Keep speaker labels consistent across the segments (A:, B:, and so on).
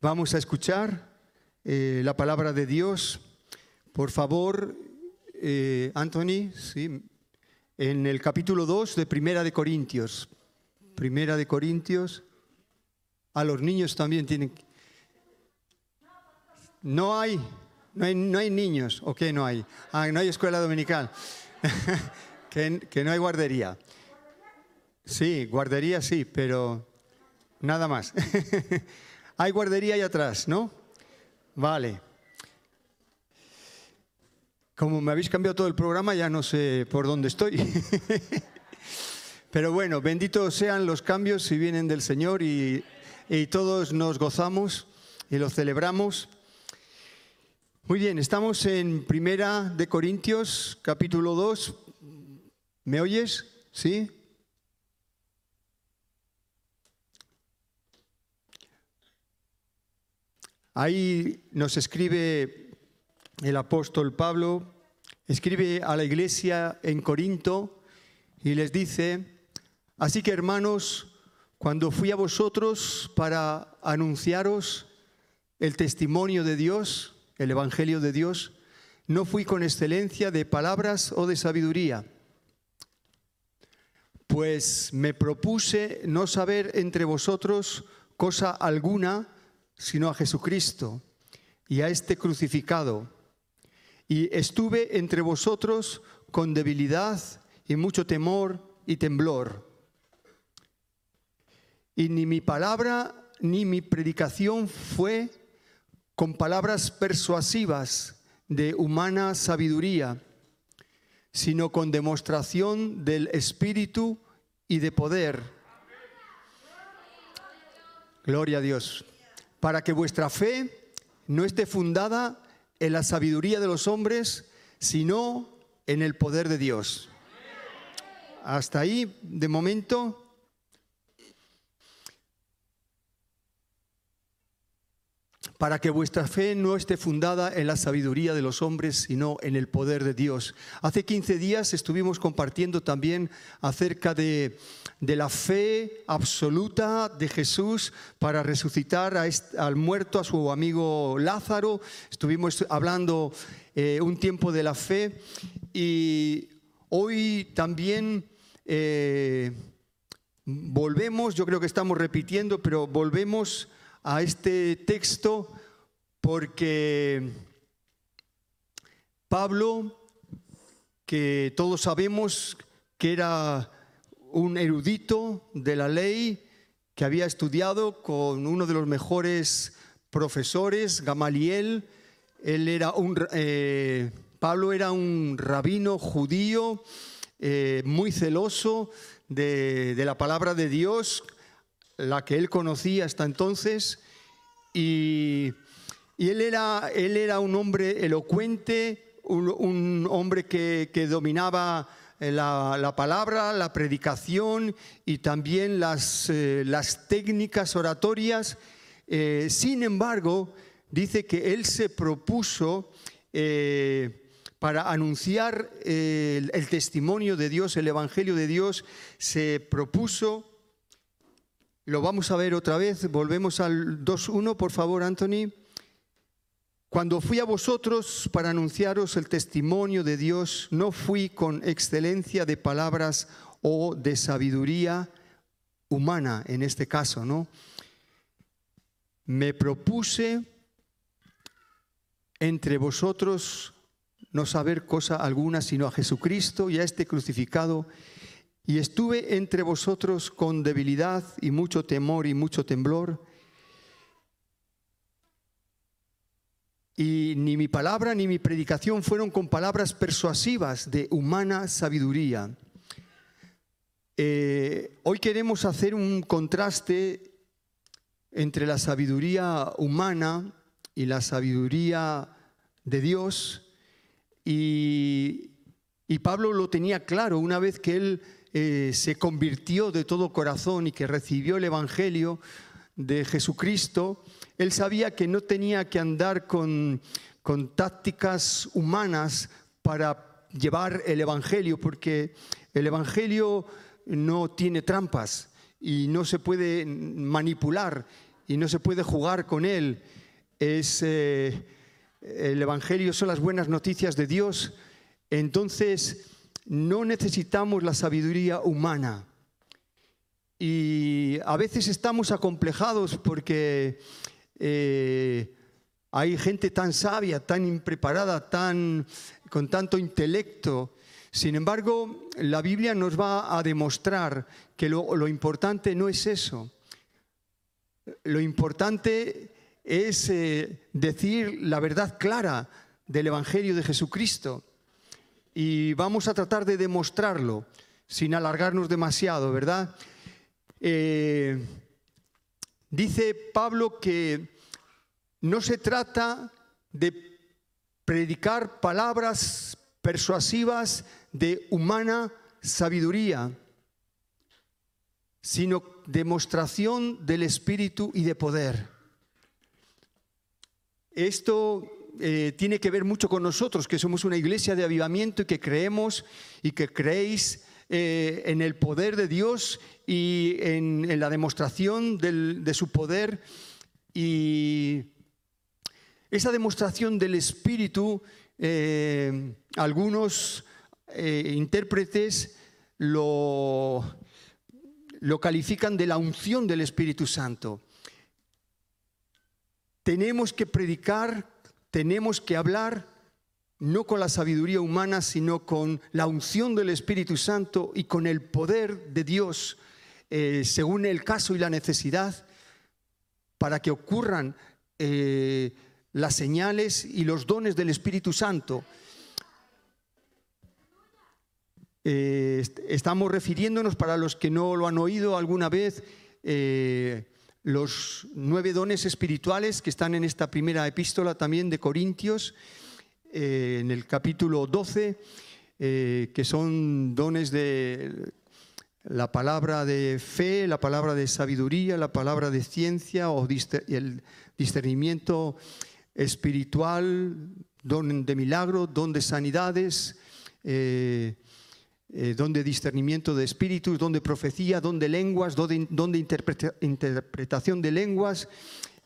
A: Vamos a escuchar eh, la palabra de Dios. Por favor, eh, Anthony, ¿sí? en el capítulo 2 de Primera de Corintios. Primera de Corintios. A los niños también tienen... No hay, no hay, no hay niños, ¿o qué no hay? Ah, no hay escuela dominical, que, que no hay guardería. Sí, guardería sí, pero nada más. hay guardería ahí atrás, ¿no? Vale. Como me habéis cambiado todo el programa, ya no sé por dónde estoy. Pero bueno, benditos sean los cambios si vienen del Señor y, todos nos gozamos y lo celebramos. Muy bien, estamos en Primera de Corintios, capítulo 2. ¿Me oyes? ¿Sí? Ahí nos escribe el apóstol Pablo, escribe a la iglesia en Corinto y les dice, así que hermanos, cuando fui a vosotros para anunciaros el testimonio de Dios, el Evangelio de Dios, no fui con excelencia de palabras o de sabiduría, pues me propuse no saber entre vosotros cosa alguna, sino a Jesucristo y a este crucificado. Y estuve entre vosotros con debilidad y mucho temor y temblor. Y ni mi palabra ni mi predicación fue con palabras persuasivas de humana sabiduría, sino con demostración del Espíritu y de poder. Gloria a Dios para que vuestra fe no esté fundada en la sabiduría de los hombres, sino en el poder de Dios. Hasta ahí, de momento, para que vuestra fe no esté fundada en la sabiduría de los hombres, sino en el poder de Dios. Hace 15 días estuvimos compartiendo también acerca de, la fe absoluta de Jesús para resucitar al muerto, a su amigo Lázaro. Estuvimos hablando eh, un tiempo de la fe y hoy también... Eh, volvemos, yo creo que estamos repitiendo, pero volvemos a este texto porque Pablo, que todos sabemos que era un erudito de la ley, que había estudiado con uno de los mejores profesores, Gamaliel, él era un, eh, Pablo era un rabino judío eh, muy celoso de, de la palabra de Dios, la que él conocía hasta entonces, y, él, era, él, era, un hombre elocuente, un, hombre que, dominaba eh, la, palabra, la predicación y también las, eh, técnicas oratorias. Eh, sin embargo, dice que él se propuso para anunciar el, el testimonio de Dios, el Evangelio de Dios, se propuso lo vamos a ver otra vez. Volvemos al 2.1, por favor, Anthony. Cuando fui a vosotros para anunciaros el testimonio de Dios, no fui con excelencia de palabras o de sabiduría humana, en este caso, ¿no? Me propuse entre vosotros no saber cosa alguna sino a Jesucristo y a este crucificado y estuve entre vosotros con debilidad y mucho temor y mucho temblor. Y ni mi palabra ni mi predicación fueron con palabras persuasivas de humana sabiduría. Eh, hoy queremos hacer un contraste entre la sabiduría humana y la sabiduría de Dios. Y, Pablo lo tenía claro una vez que él eh, se convirtió de todo corazón y que recibió el Evangelio de Jesucristo, él sabía que no tenía que andar con, con tácticas humanas para llevar el Evangelio, porque el Evangelio no tiene trampas y no se puede manipular y no se puede jugar con él. Es, eh, el Evangelio son las buenas noticias de Dios. Entonces, no necesitamos la sabiduría humana. Y a veces estamos acomplejados porque eh, hay gente tan sabia, tan impreparada, tan, con tanto intelecto. Sin embargo, la Biblia nos va a demostrar que lo, importante no es eso. Lo importante es eh, decir la verdad clara del Evangelio de Jesucristo. Y vamos a tratar de demostrarlo sin alargarnos demasiado, ¿verdad? Eh, dice Pablo que no se trata de predicar palabras persuasivas de humana sabiduría, sino demostración del Espíritu y de poder. Esto eh, tiene que ver mucho con nosotros, que somos una iglesia de avivamiento y que creemos y que creéis eh, en el poder de Dios y en, la demostración de su poder. Y esa demostración del Espíritu, eh, algunos eh, intérpretes lo, lo califican de la unción del Espíritu Santo. Tenemos que predicar, tenemos que hablar no con la sabiduría humana, sino con la unción del Espíritu Santo y con el poder de Dios, eh, según el caso y la necesidad, para que ocurran eh, las señales y los dones del Espíritu Santo. Eh, estamos refiriéndonos, para los que no lo han oído alguna vez, los nueve dones espirituales que están en esta primera epístola también de Corintios. Eh, en el capítulo 12, eh, que son dones de la palabra de fe, la palabra de sabiduría, la palabra de ciencia o el discernimiento espiritual, don de milagro, don de sanidades, eh, don de discernimiento de espíritus, don de profecía, don de lenguas, don de, interpretación de lenguas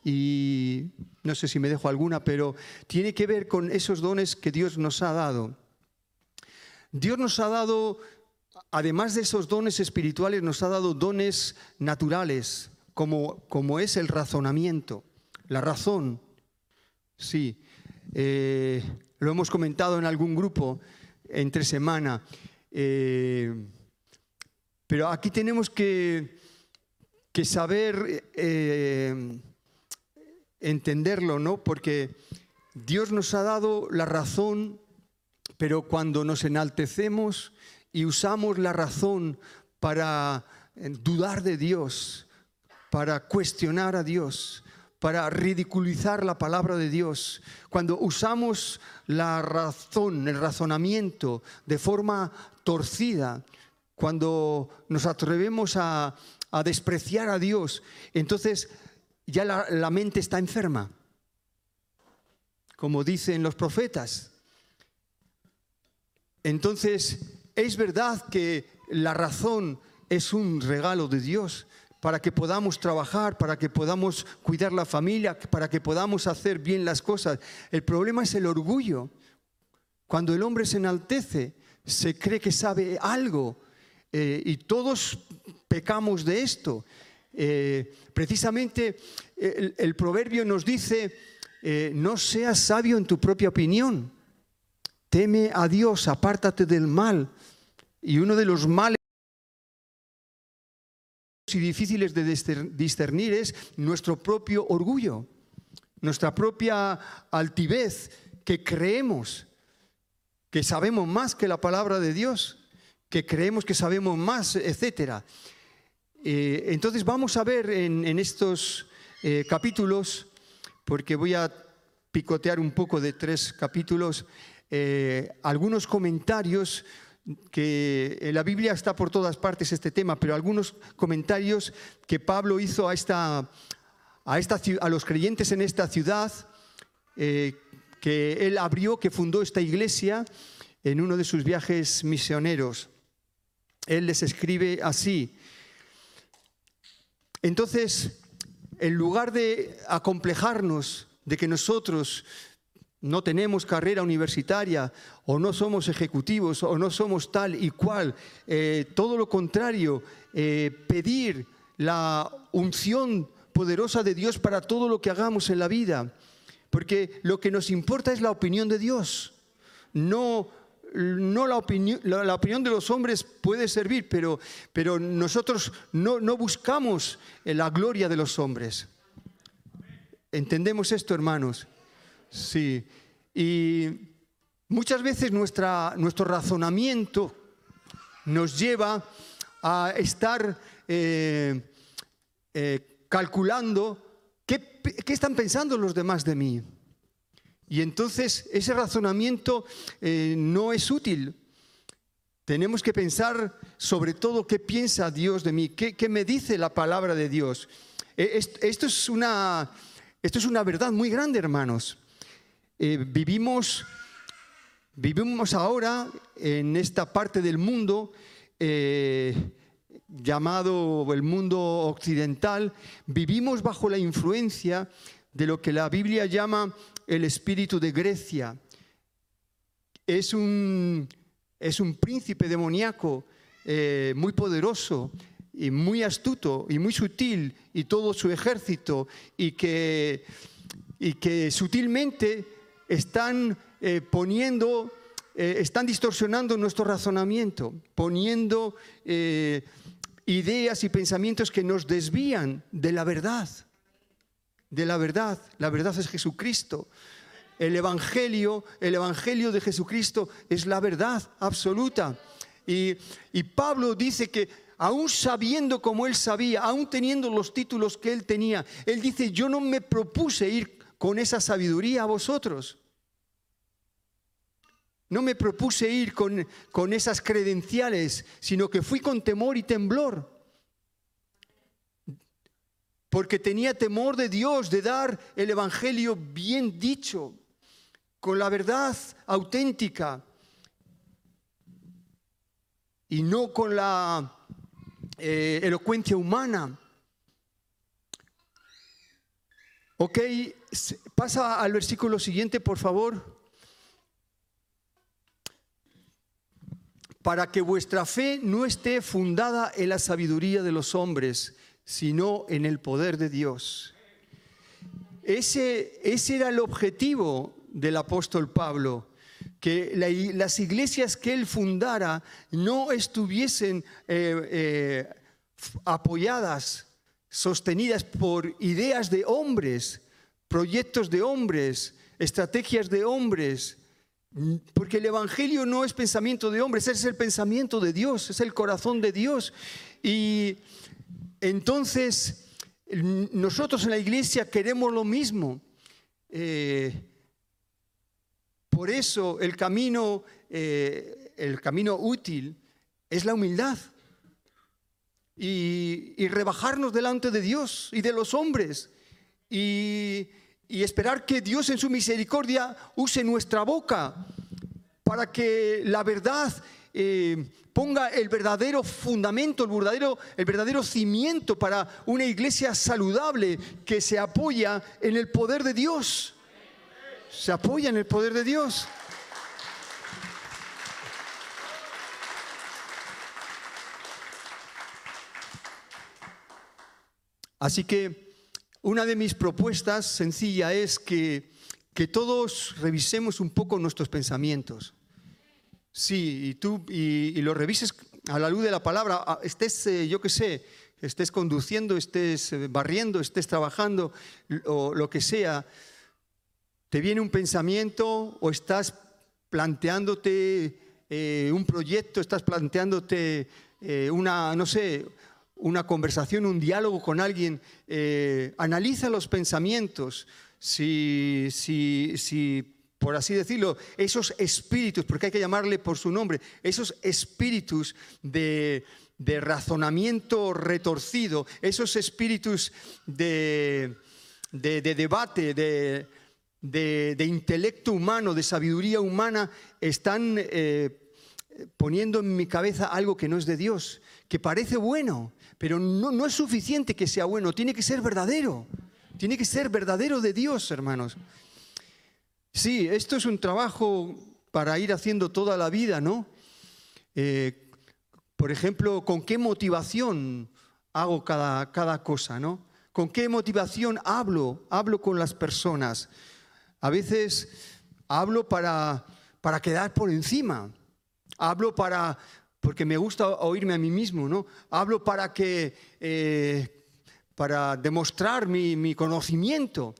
A: y no sé si me dejo alguna, pero tiene que ver con esos dones que Dios nos ha dado. Dios nos ha dado, además de esos dones espirituales, nos ha dado dones naturales, como, como es el razonamiento, la razón. Sí, eh, lo hemos comentado en algún grupo entre semana. Eh, pero aquí tenemos que, que saber... Eh, entenderlo, ¿no? Porque Dios nos ha dado la razón, pero cuando nos enaltecemos y usamos la razón para eh, dudar de Dios, para cuestionar a Dios, para ridiculizar la palabra de Dios, cuando usamos la razón, el razonamiento de forma torcida, cuando nos atrevemos a, a despreciar a Dios, entonces ya la, mente está enferma, como dicen los profetas. Entonces, es verdad que la razón es un regalo de Dios para que podamos trabajar, para que podamos cuidar la familia, para que podamos hacer bien las cosas. El problema es el orgullo. Cuando el hombre se enaltece, se cree que sabe algo eh, y todos pecamos de esto. Eh, precisamente el, proverbio nos dice, eh, no seas sabio en tu propia opinión, teme a Dios, apártate del mal. Y uno de los males y difíciles de discernir es nuestro propio orgullo, nuestra propia altivez, que creemos que sabemos más que la palabra de Dios, que creemos que sabemos más, etcétera. Eh, entonces vamos a ver en, estos eh, capítulos, porque voy a picotear un poco de tres capítulos, eh, algunos comentarios que en la Biblia está por todas partes este tema, pero algunos comentarios que Pablo hizo a, esta, a, esta, a los creyentes en esta ciudad, que él abrió, que fundó esta iglesia en uno de sus viajes misioneros. Él les escribe así, entonces, en lugar de acomplejarnos de que nosotros no tenemos carrera universitaria o no somos ejecutivos o no somos tal y cual, eh, todo lo contrario, eh, pedir la unción poderosa de Dios para todo lo que hagamos en la vida, porque lo que nos importa es la opinión de Dios, no no la opinión, la, opinión de los hombres puede servir, pero, pero nosotros no, buscamos la gloria de los hombres. ¿Entendemos esto, hermanos? Sí. Y muchas veces nuestro razonamiento nos lleva a estar eh, eh, calculando qué, qué están pensando los demás de mí. Y entonces ese razonamiento eh, no es útil. Tenemos que pensar sobre todo qué piensa Dios de mí, qué, me dice la palabra de Dios. E, esto es una, esto es una verdad muy grande, hermanos. Eh, vivimos, vivimos ahora en esta parte del mundo eh, llamado el mundo occidental, vivimos bajo la influencia de lo que la Biblia llama el espíritu de Grecia. Es un, es un príncipe demoníaco eh, muy poderoso y muy astuto y muy sutil y todo su ejército y que, y que sutilmente están eh, poniendo, eh, están distorsionando nuestro razonamiento, poniendo ideas y pensamientos que nos desvían de la verdad de la verdad. La verdad es Jesucristo. El Evangelio, el Evangelio de Jesucristo es la verdad absoluta. Y, Pablo dice que aún sabiendo como él sabía, aún teniendo los títulos que él tenía, él dice, yo no me propuse ir con esa sabiduría a vosotros. No me propuse ir con, con esas credenciales, sino que fui con temor y temblor porque tenía temor de Dios, de dar el Evangelio bien dicho, con la verdad auténtica y no con la eh, elocuencia humana. Ok, pasa al versículo siguiente, por favor. Para que vuestra fe no esté fundada en la sabiduría de los hombres, sino en el poder de Dios. Ese, ese era el objetivo del apóstol Pablo, que las iglesias que él fundara no estuviesen eh, eh, apoyadas, sostenidas por ideas de hombres, proyectos de hombres, estrategias de hombres, porque el Evangelio no es pensamiento de hombres, es el pensamiento de Dios, es el corazón de Dios. Y entonces, nosotros en la iglesia queremos lo mismo. Eh, por eso el camino, eh, el camino útil es la humildad y, rebajarnos delante de Dios y de los hombres y, y esperar que Dios en su misericordia use nuestra boca para que la verdad eh, ponga el verdadero fundamento, el verdadero, el verdadero cimiento para una iglesia saludable que se apoya en el poder de Dios. Se apoya en el poder de Dios. Así que una de mis propuestas sencilla es que, que todos revisemos un poco nuestros pensamientos. Sí, y tú y, lo revises a la luz de la palabra, estés, eh, yo qué sé, estés conduciendo, estés eh, barriendo, estés trabajando o lo que sea, te viene un pensamiento o estás planteándote eh, un proyecto, estás planteándote una, no sé, una conversación, un diálogo con alguien, analiza los pensamientos. Si, si, si por así decirlo, esos espíritus, porque hay que llamarle por su nombre, esos espíritus de, razonamiento retorcido, esos espíritus de, debate, de, intelecto humano, de sabiduría humana, están eh, poniendo en mi cabeza algo que no es de Dios, que parece bueno, pero no, no es suficiente que sea bueno, tiene que ser verdadero. Tiene que ser verdadero de Dios, hermanos. Sí, esto es un trabajo para ir haciendo toda la vida, ¿no? Eh, por ejemplo, ¿con qué motivación hago cada, cada cosa, ¿no? ¿Con qué motivación hablo? Hablo con las personas. A veces hablo para, para quedar por encima. Hablo para, porque me gusta oírme a mí mismo, ¿no? Hablo para que, eh, para demostrar mi, conocimiento.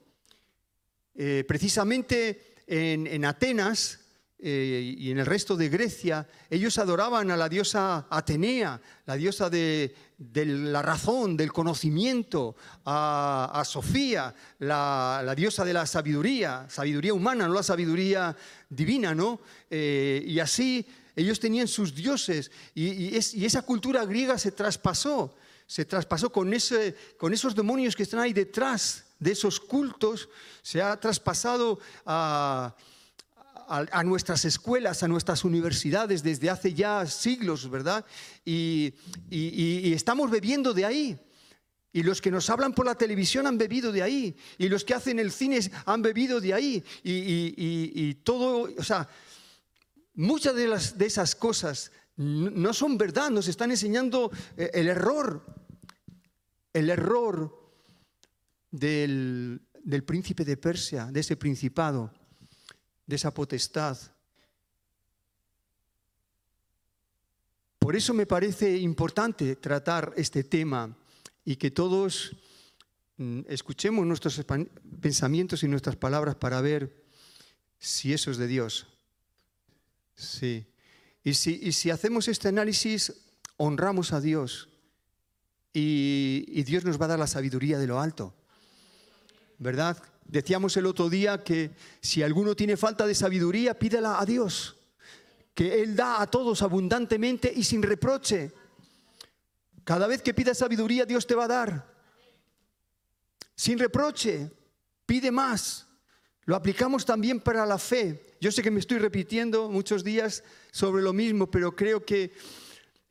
A: Eh, precisamente en, Atenas eh, y en el resto de Grecia, ellos adoraban a la diosa Atenea, la diosa de, la razón, del conocimiento, a, Sofía, la, diosa de la sabiduría, sabiduría humana, no la sabiduría divina, ¿no? y así ellos tenían sus dioses y, esa cultura griega se traspasó, se traspasó con esos demonios que están ahí detrás de esos cultos, se ha traspasado a, nuestras escuelas, a nuestras universidades desde hace ya siglos, ¿verdad? Y, estamos bebiendo de ahí. Y los que nos hablan por la televisión han bebido de ahí. Y los que hacen el cine han bebido de ahí. Y, todo, o sea, Muchas de, las, de esas cosas no son verdad, nos están enseñando eh, el error, el error del, del príncipe de Persia, de ese principado, de esa potestad. Por eso me parece importante tratar este tema y que todos mm, escuchemos nuestros pensamientos y nuestras palabras para ver si eso es de Dios. Sí. Y si, si hacemos este análisis, honramos a Dios y, Dios nos va a dar la sabiduría de lo alto. ¿Verdad? Decíamos el otro día que si alguno tiene falta de sabiduría, pídela a Dios, que Él da a todos abundantemente y sin reproche. Cada vez que pidas sabiduría, Dios te va a dar. Sin reproche, pide más. Lo aplicamos también para la fe. Yo sé que me estoy repitiendo muchos días sobre lo mismo, pero creo que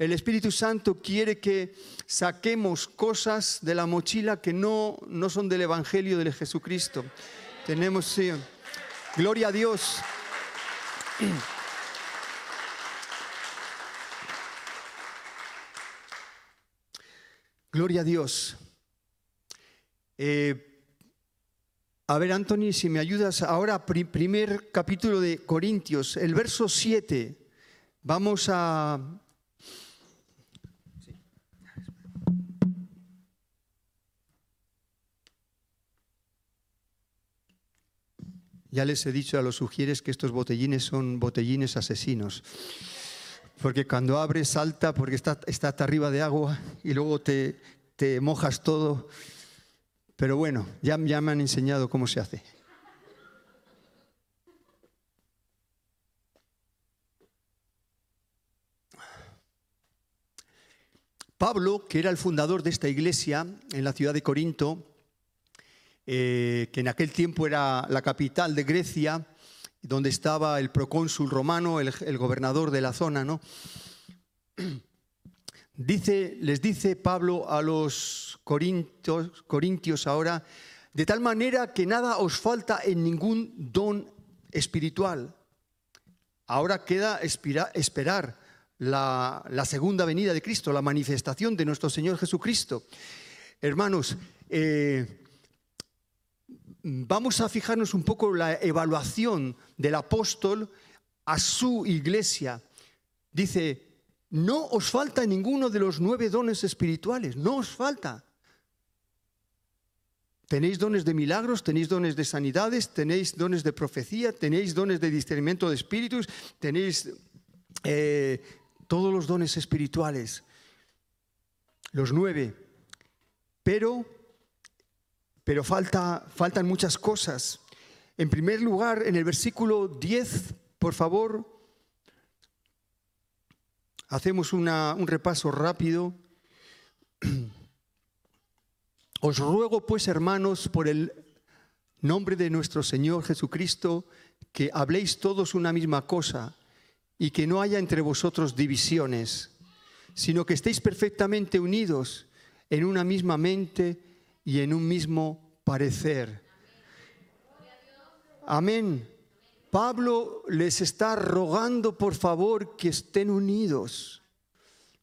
A: el Espíritu Santo quiere que saquemos cosas de la mochila que no, no son del Evangelio de Jesucristo. Tenemos, sí, gloria a Dios. Gloria a Dios. Eh, a ver, Anthony, si me ayudas ahora, primer capítulo de Corintios, el verso 7. Vamos a... Ya les he dicho a los sugieres que estos botellines son botellines asesinos. Porque cuando abres salta porque está, está hasta arriba de agua y luego te, te mojas todo. Pero bueno, ya, me han enseñado cómo se hace. Pablo, que era el fundador de esta iglesia en la ciudad de Corinto, eh, que en aquel tiempo era la capital de Grecia, donde estaba el procónsul romano, el, gobernador de la zona, ¿no? Dice, les dice Pablo a los corintios, corintios ahora, de tal manera que nada os falta en ningún don espiritual. Ahora queda esperar la, segunda venida de Cristo, la manifestación de nuestro Señor Jesucristo. Hermanos, eh, vamos a fijarnos un poco la evaluación del apóstol a su iglesia. Dice, no os falta ninguno de los nueve dones espirituales, no os falta. Tenéis dones de milagros, tenéis dones de sanidades, tenéis dones de profecía, tenéis dones de discernimiento de espíritus, tenéis eh, todos los dones espirituales, los nueve. Pero, pero falta, faltan muchas cosas. En primer lugar, en el versículo 10, por favor, Hacemos un repaso rápido. Os ruego pues, hermanos, por el nombre de nuestro Señor Jesucristo, que habléis todos una misma cosa y que no haya entre vosotros divisiones, sino que estéis perfectamente unidos en una misma mente y en un mismo parecer. Amén. Pablo les está rogando, por favor, que estén unidos,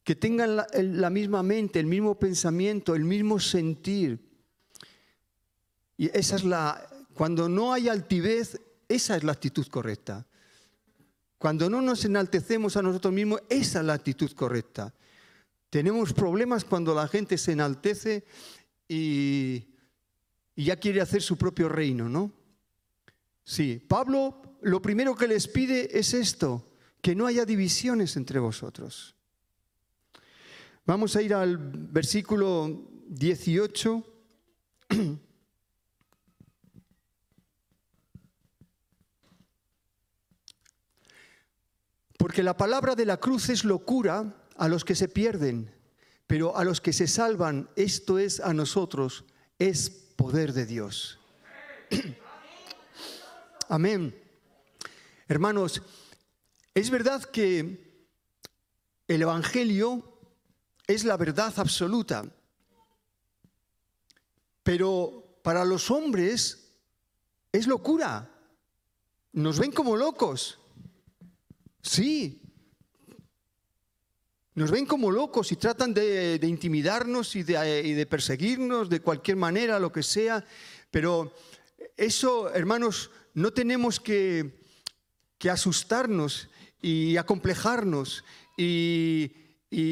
A: que tengan la, misma mente, el mismo pensamiento, el mismo sentir. Y esa es la, cuando no hay altivez, esa es la actitud correcta. Cuando no nos enaltecemos a nosotros mismos, esa es la actitud correcta. Tenemos problemas cuando la gente se enaltece y, ya quiere hacer su propio reino, ¿no? Sí, Pablo lo primero que les pide es esto, que no haya divisiones entre vosotros. Vamos a ir al versículo 18. Porque la palabra de la cruz es locura a los que se pierden, pero a los que se salvan, esto es a nosotros, es poder de Dios. Amén. Hermanos, es verdad que el Evangelio es la verdad absoluta, pero para los hombres es locura. Nos ven como locos. Sí. Nos ven como locos y tratan de, intimidarnos y de, y de perseguirnos de cualquier manera, lo que sea. Pero eso, hermanos, no tenemos que asustarnos y acomplejarnos y,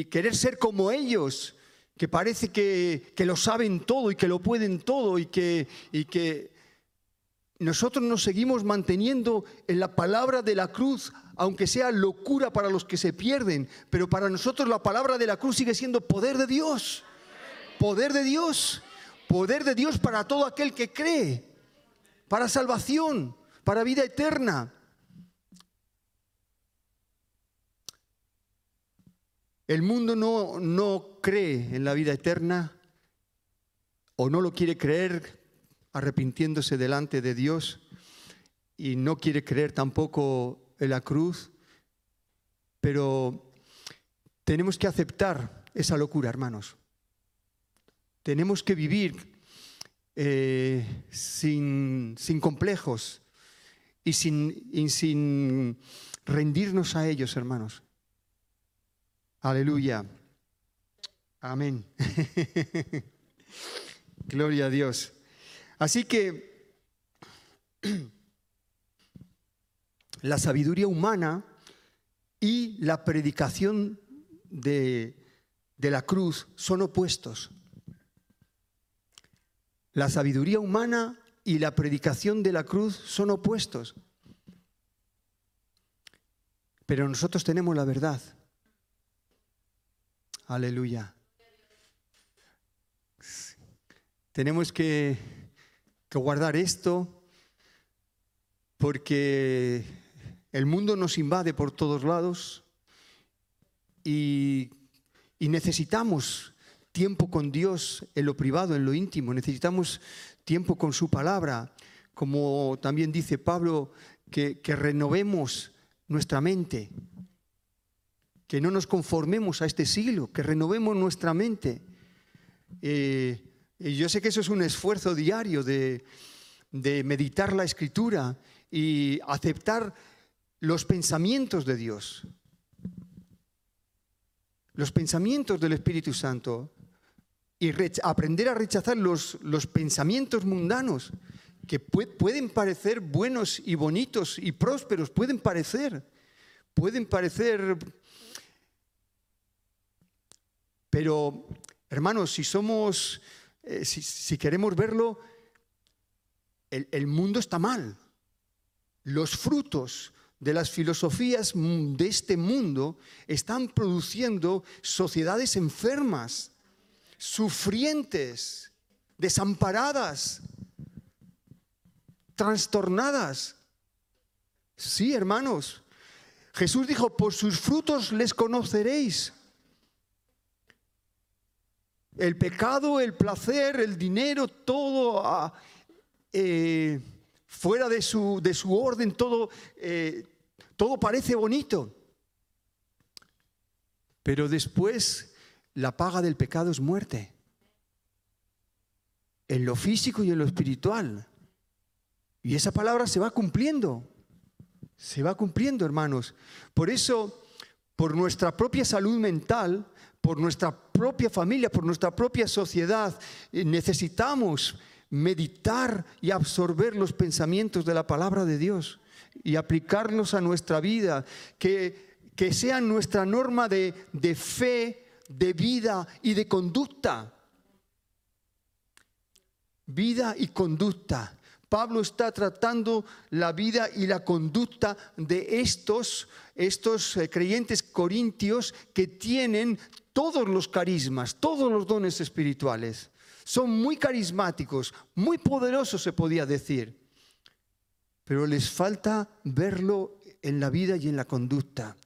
A: querer ser como ellos, que parece que, lo saben todo y que lo pueden todo y que nosotros nos seguimos manteniendo en la palabra de la cruz, aunque sea locura para los que se pierden, pero para nosotros la palabra de la cruz sigue siendo poder de Dios, poder de Dios, poder de Dios para todo aquel que cree, para salvación, para vida eterna. El mundo no, no cree en la vida eterna o no lo quiere creer arrepintiéndose delante de Dios y no quiere creer tampoco en la cruz, pero tenemos que aceptar esa locura, hermanos. Tenemos que vivir eh, sin, sin, complejos y sin, y sin rendirnos a ellos, hermanos. Aleluya. Amén. Gloria a Dios. Así que la sabiduría humana y la predicación de, de, la cruz son opuestos. La sabiduría humana y la predicación de la cruz son opuestos. Pero nosotros tenemos la verdad. Aleluya. Tenemos que, guardar esto porque el mundo nos invade por todos lados y, y, necesitamos tiempo con Dios en lo privado, en lo íntimo, necesitamos tiempo con su palabra, como también dice Pablo, que, que renovemos nuestra mente, que no nos conformemos a este siglo, que renovemos nuestra mente. Eh, y yo sé que eso es un esfuerzo diario de, meditar la escritura y aceptar los pensamientos de Dios, los pensamientos del Espíritu Santo y aprender a rechazar los, los pensamientos mundanos que pueden parecer buenos y bonitos y prósperos, pueden parecer, pueden parecer pero, hermanos, si somos, eh, si, queremos verlo, el, el mundo está mal. Los frutos de las filosofías de este mundo están produciendo sociedades enfermas, sufrientes, desamparadas, trastornadas. Sí, hermanos. Jesús dijo, por sus frutos les conoceréis el pecado, el placer, el dinero, todo ah, eh, fuera de su, de su, orden, todo, eh, todo parece bonito. Pero después la paga del pecado es muerte. En lo físico y en lo espiritual. Y esa palabra se va cumpliendo. Se va cumpliendo, hermanos. Por eso, por nuestra propia salud mental, por nuestra propia familia, por nuestra propia sociedad, eh, necesitamos meditar y absorber los pensamientos de la palabra de Dios y aplicarlos a nuestra vida, que, que sean nuestra norma de, de fe, de vida y de conducta. Vida y conducta. Pablo está tratando la vida y la conducta de estos, estos eh, creyentes corintios que tienen todos los carismas, todos los dones espirituales. Son muy carismáticos, muy poderosos se podía decir, pero les falta verlo en la vida y en la conducta,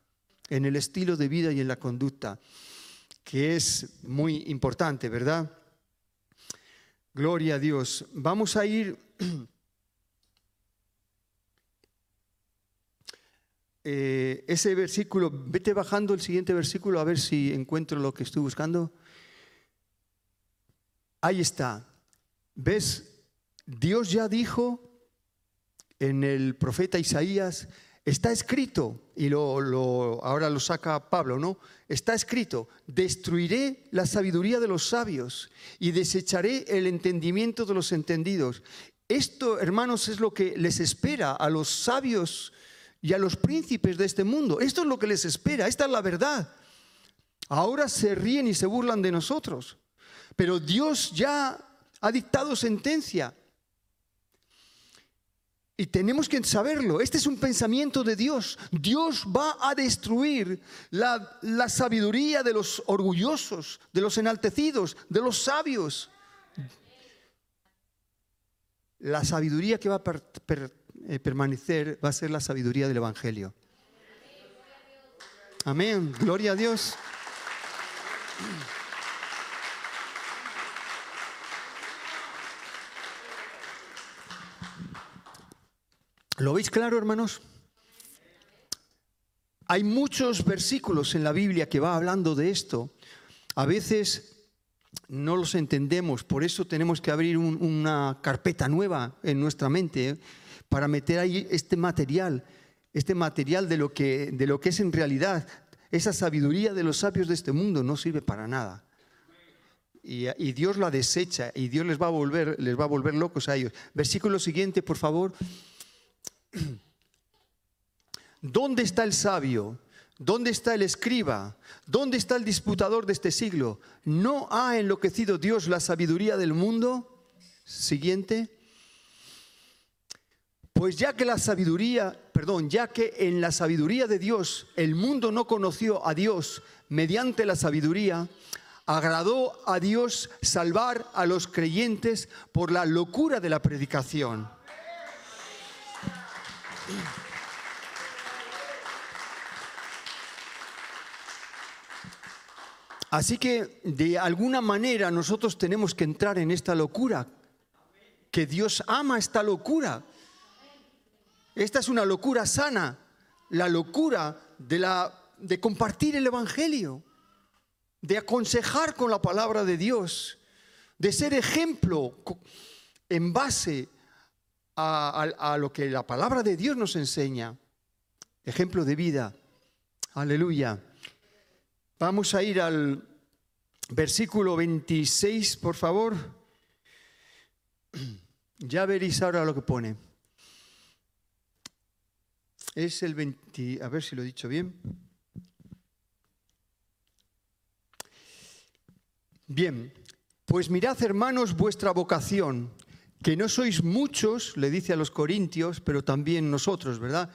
A: en el estilo de vida y en la conducta, que es muy importante, ¿verdad? Gloria a Dios. Vamos a ir Eh, ese versículo, vete bajando el siguiente versículo a ver si encuentro lo que estoy buscando. Ahí está. ¿Ves? Dios ya dijo en el profeta Isaías, está escrito, y lo, ahora lo saca Pablo, ¿no? Está escrito, destruiré la sabiduría de los sabios y desecharé el entendimiento de los entendidos. Esto, hermanos, es lo que les espera a los sabios y a los príncipes de este mundo. Esto es lo que les espera, esta es la verdad. Ahora se ríen y se burlan de nosotros, pero Dios ya ha dictado sentencia. Y tenemos que saberlo, este es un pensamiento de Dios. Dios va a destruir la, la sabiduría de los orgullosos, de los enaltecidos, de los sabios. La sabiduría que va a eh, permanecer va a ser la sabiduría del Evangelio. Amén, gloria a Dios. ¿Lo veis claro, hermanos? Hay muchos versículos en la Biblia que va hablando de esto. A veces no los entendemos, por eso tenemos que abrir una carpeta nueva en nuestra mente ¿eh? para meter ahí este material, este material de lo, que, de lo que es en realidad. Esa sabiduría de los sabios de este mundo no sirve para nada. Y, y, Dios la desecha y Dios les va a volver, les va a volver locos a ellos. Versículo siguiente, por favor. ¿Dónde está el sabio? ¿Dónde está el escriba? ¿Dónde está el disputador de este siglo? ¿No ha enloquecido Dios la sabiduría del mundo? Siguiente. Pues ya que la sabiduría, perdón, ya que en la sabiduría de Dios el mundo no conoció a Dios mediante la sabiduría, agradó a Dios salvar a los creyentes por la locura de la predicación. Así que de alguna manera nosotros tenemos que entrar en esta locura, que Dios ama esta locura. Esta es una locura sana, la locura de, la, de compartir el Evangelio, de aconsejar con la palabra de Dios, de ser ejemplo en base a, lo que la palabra de Dios nos enseña. Ejemplo de vida. Aleluya. Vamos a ir al versículo 26, por favor. Ya veréis ahora lo que pone. Es el 20, a ver si lo he dicho bien. Bien, pues mirad hermanos vuestra vocación, que no sois muchos, le dice a los corintios, pero también nosotros, ¿verdad?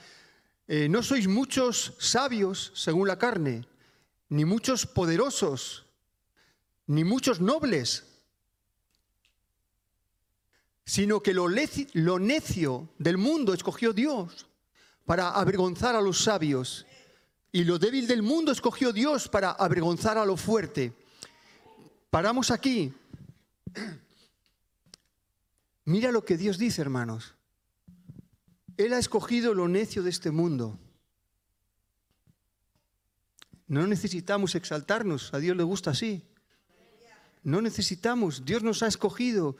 A: Eh, no sois muchos sabios según la carne, ni muchos poderosos, ni muchos nobles, sino que lo, lo necio del mundo escogió Dios para avergonzar a los sabios. Y lo débil del mundo escogió Dios para avergonzar a lo fuerte. Paramos aquí. Mira lo que Dios dice, hermanos. Él ha escogido lo necio de este mundo. No necesitamos exaltarnos, a Dios le gusta así. No necesitamos, Dios nos ha escogido.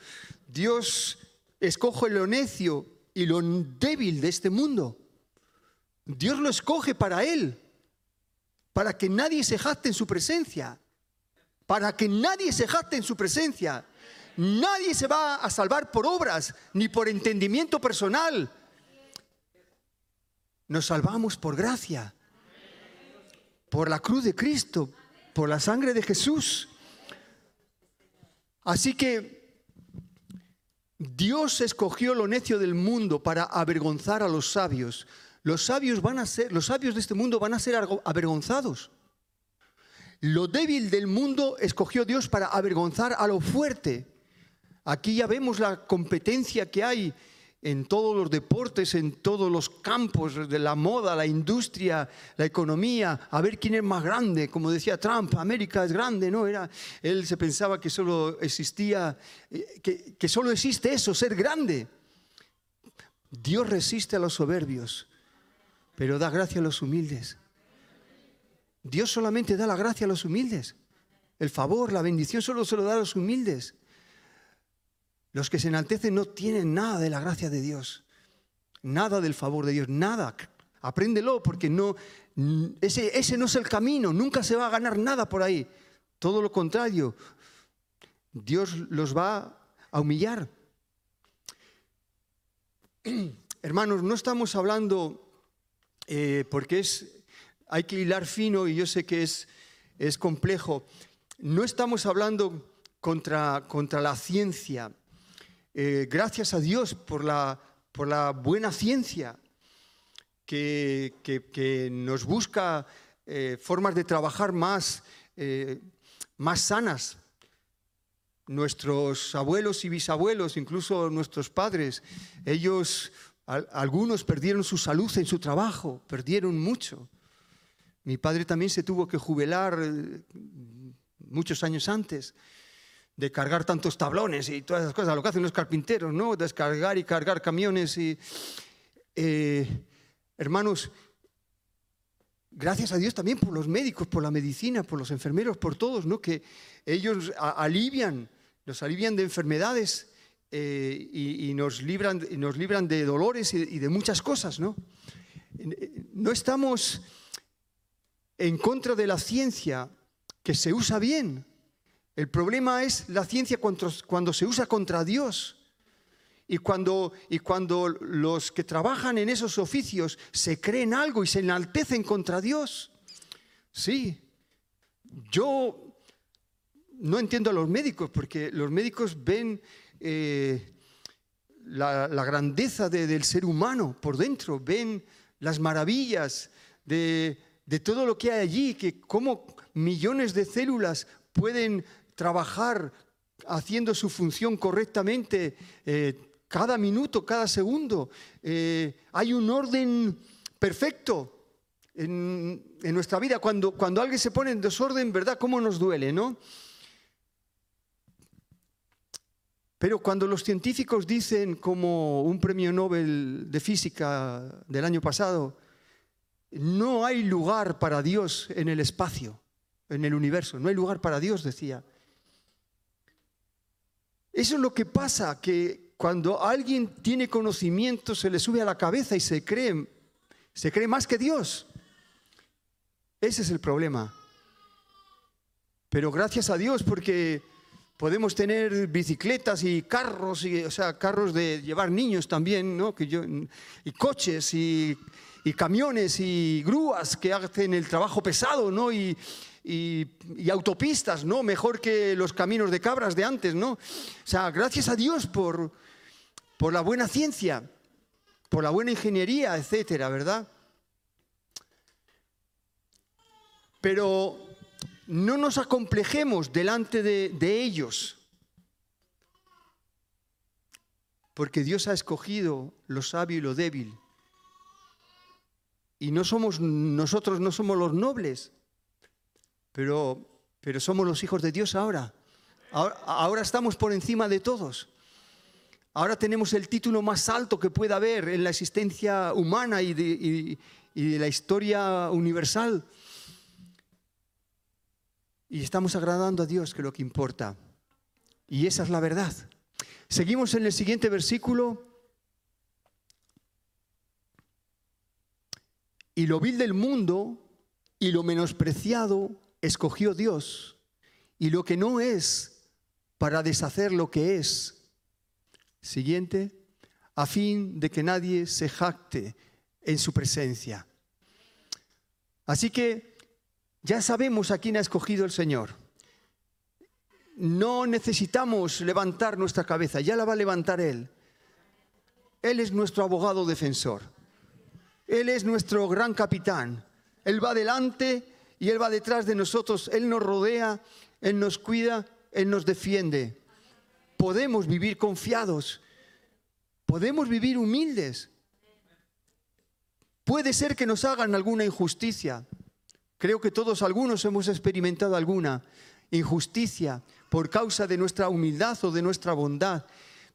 A: Dios escoge lo necio y lo débil de este mundo. Dios lo escoge para Él, para que nadie se jacte en su presencia, para que nadie se jacte en su presencia. Nadie se va a salvar por obras ni por entendimiento personal. Nos salvamos por gracia, por la cruz de Cristo, por la sangre de Jesús. Así que Dios escogió lo necio del mundo para avergonzar a los sabios. Los sabios van a ser, los sabios de este mundo van a ser avergonzados. Lo débil del mundo escogió Dios para avergonzar a lo fuerte. Aquí ya vemos la competencia que hay en todos los deportes, en todos los campos de la moda, la industria, la economía, a ver quién es más grande. Como decía Trump, América es grande, ¿no? Era, él se pensaba que solo existía, eh, que, que solo existe eso, ser grande. Dios resiste a los soberbios, pero da gracia a los humildes. Dios solamente da la gracia a los humildes. El favor, la bendición solo se lo da a los humildes. Los que se enaltecen no tienen nada de la gracia de Dios, nada del favor de Dios, nada. Apréndelo porque no, ese, ese no es el camino, nunca se va a ganar nada por ahí. Todo lo contrario, Dios los va a humillar. Hermanos, no estamos hablando eh, porque es, hay que hilar fino y yo sé que es, es complejo. No estamos hablando contra, contra la ciencia. Eh, gracias a Dios por la, por la buena ciencia que, nos busca eh, formas de trabajar más, eh, más sanas. Nuestros abuelos y bisabuelos, incluso nuestros padres, ellos, algunos perdieron su salud en su trabajo, perdieron mucho. Mi padre también se tuvo que jubilar muchos años antes de cargar tantos tablones y todas esas cosas, lo que hacen los carpinteros, ¿no? Descargar y cargar camiones y... Eh, hermanos, gracias a Dios también por los médicos, por la medicina, por los enfermeros, por todos, ¿no? Que ellos alivian, nos alivian de enfermedades eh, y, nos libran, nos libran de dolores y, y de muchas cosas, ¿no? No estamos en contra de la ciencia que se usa bien, el problema es la ciencia cuando, se usa contra Dios. Y cuando, y cuando los que trabajan en esos oficios se creen algo y se enaltecen contra Dios. Sí, yo no entiendo a los médicos porque los médicos ven eh, la, grandeza del ser humano por dentro, ven las maravillas de, todo lo que hay allí, que cómo millones de células pueden trabajar haciendo su función correctamente eh, cada minuto, cada segundo. Eh, hay un orden perfecto en, nuestra vida. Cuando, cuando alguien se pone en desorden, ¿verdad? ¿Cómo nos duele, no? Pero cuando los científicos dicen, como un premio Nobel de física del año pasado, no hay lugar para Dios en el espacio, en el universo, no hay lugar para Dios, decía. Eso es lo que pasa, que cuando alguien tiene conocimiento se le sube a la cabeza y se cree, se cree más que Dios. Ese es el problema. Pero gracias a Dios porque podemos tener bicicletas y carros, y, o sea, carros de llevar niños también, ¿no? Y coches y, y, camiones y grúas que hacen el trabajo pesado, ¿no? Y, y, autopistas, ¿no? Mejor que los caminos de cabras de antes, ¿no? O sea, gracias a Dios por, por la buena ciencia, por la buena ingeniería, etcétera, ¿verdad? Pero no nos acomplejemos delante de, de ellos, porque Dios ha escogido lo sabio y lo débil. Y no somos nosotros no somos los nobles, pero, pero somos los hijos de Dios ahora. ahora. estamos por encima de todos. Ahora tenemos el título más alto que pueda haber en la existencia humana y de, la historia universal. y estamos agradando a Dios, que lo que importa. Y esa es la verdad. Seguimos en el siguiente versículo. Y lo vil del mundo y lo menospreciado escogió Dios, y lo que no es para deshacer lo que es. Siguiente, a fin de que nadie se jacte en su presencia. Así que ya sabemos a quién ha escogido el Señor. No necesitamos levantar nuestra cabeza, ya la va a levantar Él. Él es nuestro abogado defensor. Él es nuestro gran capitán. Él va delante y Él va detrás de nosotros. Él nos rodea, Él nos cuida, Él nos defiende. Podemos vivir confiados. Podemos vivir humildes. Puede ser que nos hagan alguna injusticia. Creo que todos algunos hemos experimentado alguna injusticia por causa de nuestra humildad o de nuestra bondad.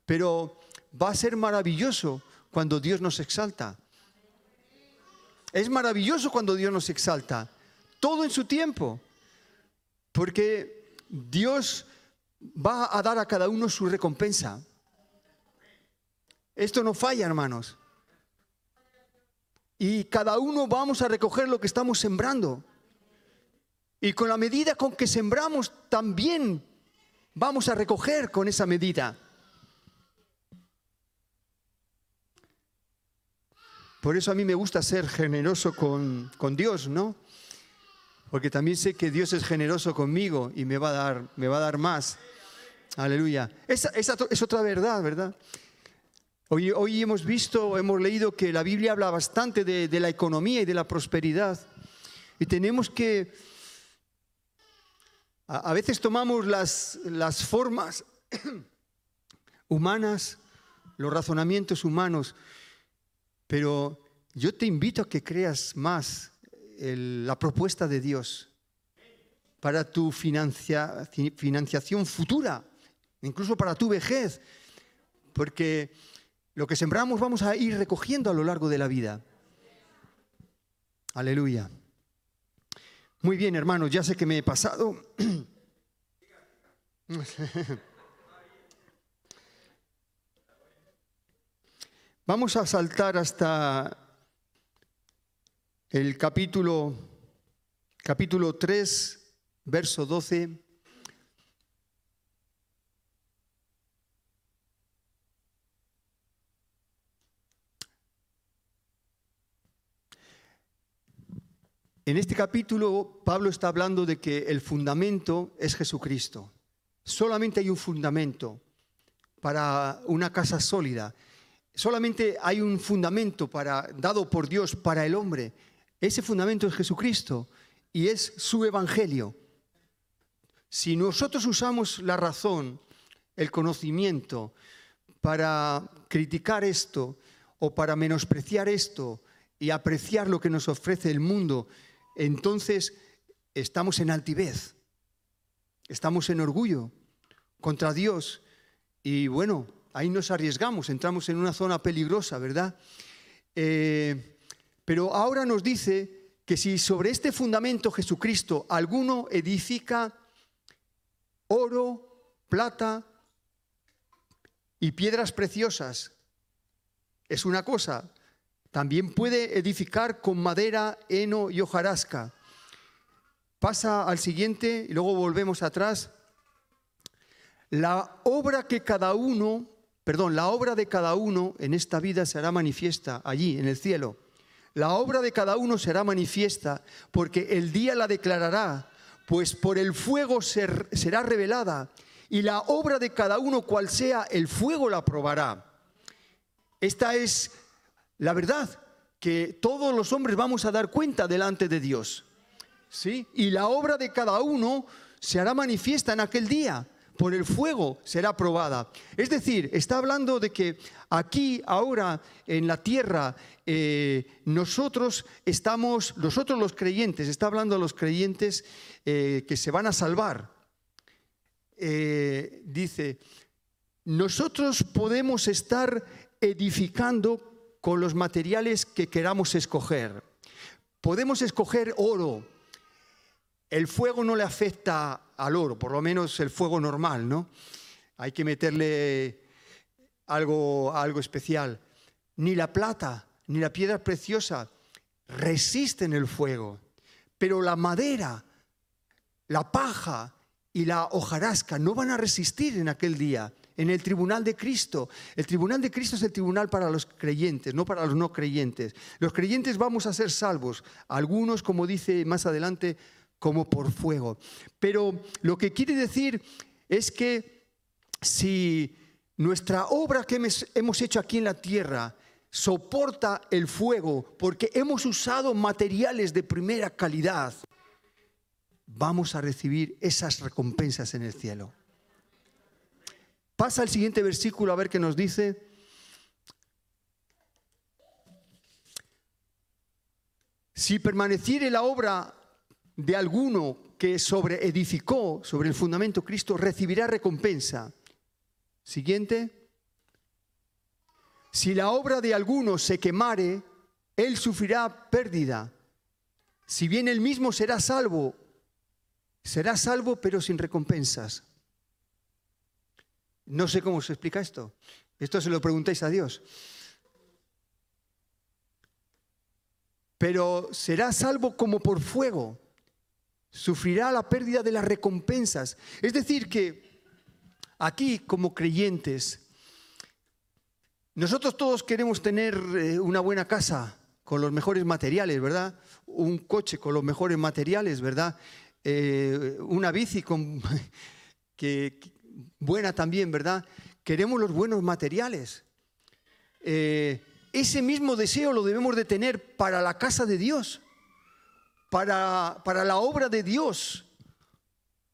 A: Pero va a ser maravilloso cuando Dios nos exalta. Es maravilloso cuando Dios nos exalta. Todo en su tiempo. Porque Dios va a dar a cada uno su recompensa. Esto no falla, hermanos. Y cada uno vamos a recoger lo que estamos sembrando. Y con la medida con que sembramos, también vamos a recoger con esa medida. Por eso a mí me gusta ser generoso con, Dios, ¿no? Porque también sé que Dios es generoso conmigo y me va a dar, me va a dar más. Aleluya. Esa, es otra verdad, ¿verdad? Hoy, hemos visto, hemos leído que la Biblia habla bastante de, la economía y de la prosperidad. Y tenemos que... A, a veces tomamos las, las formas humanas, los razonamientos humanos, pero yo te invito a que creas más la propuesta de Dios para tu financiación futura, incluso para tu vejez, porque lo que sembramos vamos a ir recogiendo a lo largo de la vida. Aleluya. Muy bien, hermanos, ya sé que me he pasado. Vamos a saltar hasta el capítulo, capítulo 3, verso 12. En este capítulo Pablo está hablando de que el fundamento es Jesucristo. Solamente hay un fundamento para una casa sólida solamente hay un fundamento para, dado por Dios para el hombre. Ese fundamento es Jesucristo y es su evangelio. Si nosotros usamos la razón, el conocimiento, para criticar esto o para menospreciar esto y apreciar lo que nos ofrece el mundo, entonces estamos en altivez, estamos en orgullo contra Dios y bueno, ahí nos arriesgamos, entramos en una zona peligrosa, ¿verdad? Eh, pero ahora nos dice que si sobre este fundamento Jesucristo alguno edifica oro, plata y piedras preciosas, es una cosa. También puede edificar con madera, heno y hojarasca. Pasa al siguiente y luego volvemos atrás. La obra que cada uno perdón, la obra de cada uno en esta vida será manifiesta allí, en el cielo. La obra de cada uno será manifiesta porque el día la declarará, pues por el fuego será revelada y la obra de cada uno, cual sea, el fuego la probará. Esta es la verdad, que todos los hombres vamos a dar cuenta delante de Dios. ¿Sí? Y la obra de cada uno se hará manifiesta en aquel día por el fuego será probada. Es decir, está hablando de que aquí, ahora, en la tierra, eh, nosotros estamos, nosotros los creyentes, está hablando a los creyentes eh, que se van a salvar. Eh, dice, nosotros podemos estar edificando con los materiales que queramos escoger. Podemos escoger oro, el fuego no le afecta al oro, por lo menos el fuego normal, ¿no? Hay que meterle algo, algo especial. Ni la plata, ni la piedra preciosa resisten el fuego, pero la madera, la paja y la hojarasca no van a resistir en aquel día, en el tribunal de Cristo. El tribunal de Cristo es el tribunal para los creyentes, no para los no creyentes. Los creyentes vamos a ser salvos, algunos, como dice más adelante, como por fuego. Pero lo que quiere decir es que si nuestra obra que hemos hecho aquí en la tierra soporta el fuego porque hemos usado materiales de primera calidad, vamos a recibir esas recompensas en el cielo. Pasa al siguiente versículo a ver qué nos dice. Si permaneciere la obra de alguno que sobre edificó sobre el fundamento Cristo, recibirá recompensa. Siguiente. Si la obra de alguno se quemare, él sufrirá pérdida. Si bien él mismo será salvo, será salvo pero sin recompensas. No sé cómo se explica esto. Esto se lo preguntáis a Dios. Pero será salvo como por fuego. Sufrirá la pérdida de las recompensas. Es decir, que aquí como creyentes, nosotros todos queremos tener eh, una buena casa con los mejores materiales, ¿verdad? Un coche con los mejores materiales, ¿verdad? Eh, una bici con, que, buena también, ¿verdad? Queremos los buenos materiales. Eh, ese mismo deseo lo debemos de tener para la casa de Dios, para, para la obra de Dios.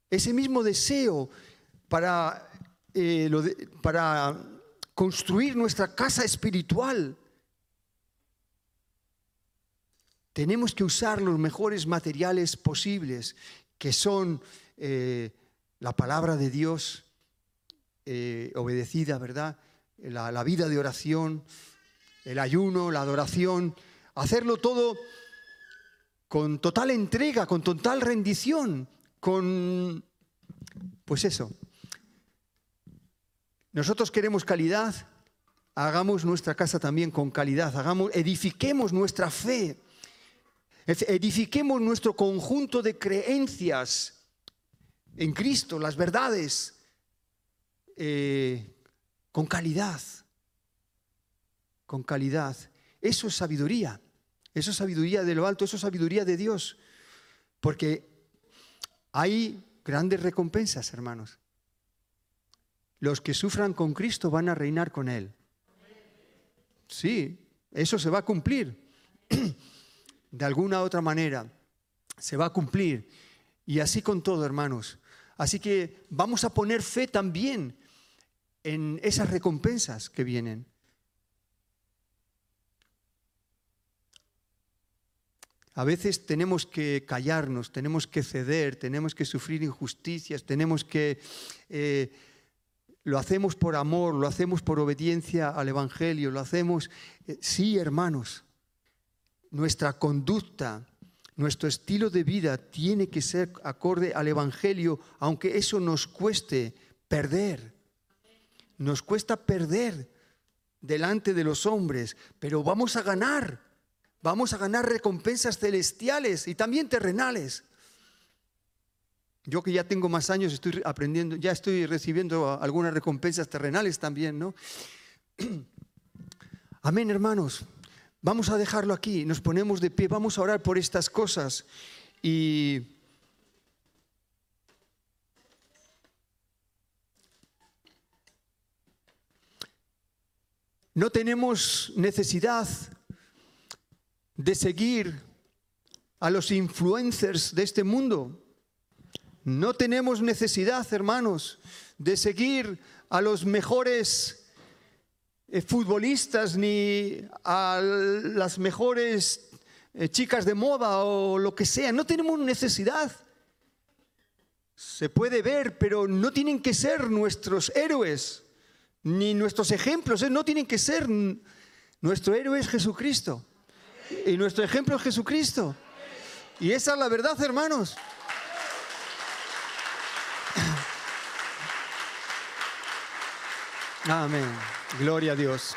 A: Ese mismo deseo para, para construir nuestra casa espiritual. Tenemos que usar los mejores materiales posibles, que son eh, la palabra de Dios eh, obedecida, ¿verdad? La, la vida de oración, el ayuno, la adoración, hacerlo todo con total entrega, con total rendición, con, pues eso, nosotros queremos calidad, hagamos nuestra casa también con calidad, hagamos, edifiquemos nuestra fe, edifiquemos nuestro conjunto de creencias en Cristo, las verdades, eh, con calidad, con calidad. Eso es sabiduría, eso es sabiduría de lo alto, eso es sabiduría de Dios, porque hay grandes recompensas, hermanos. Los que sufran con Cristo van a reinar con Él. Sí, eso se va a cumplir. De alguna u otra manera, se va a cumplir. Y así con todo, hermanos. Así que vamos a poner fe también en esas recompensas que vienen. A veces tenemos que callarnos, tenemos que ceder, tenemos que sufrir injusticias, tenemos que eh, lo hacemos por amor, lo hacemos por obediencia al Evangelio, lo hacemos, eh, sí hermanos, nuestra conducta, nuestro estilo de vida tiene que ser acorde al Evangelio, aunque eso nos cueste perder. Nos cuesta perder delante de los hombres, pero vamos a ganar, vamos a ganar recompensas celestiales y también terrenales. Yo que ya tengo más años, estoy aprendiendo, ya estoy recibiendo algunas recompensas terrenales también, ¿no? Amén, hermanos. Vamos a dejarlo aquí, nos ponemos de pie, vamos a orar por estas cosas y no tenemos necesidad de seguir a los influencers de este mundo. No tenemos necesidad, hermanos, de seguir a los mejores eh, futbolistas ni a las mejores eh, chicas de moda o lo que sea. No tenemos necesidad. Se puede ver, pero no tienen que ser nuestros héroes, ni nuestros ejemplos. ¿eh? No tienen que ser. Nuestro héroe es Jesucristo. Y nuestro ejemplo es Jesucristo. Y esa es la verdad, hermanos. Amén. Gloria a Dios.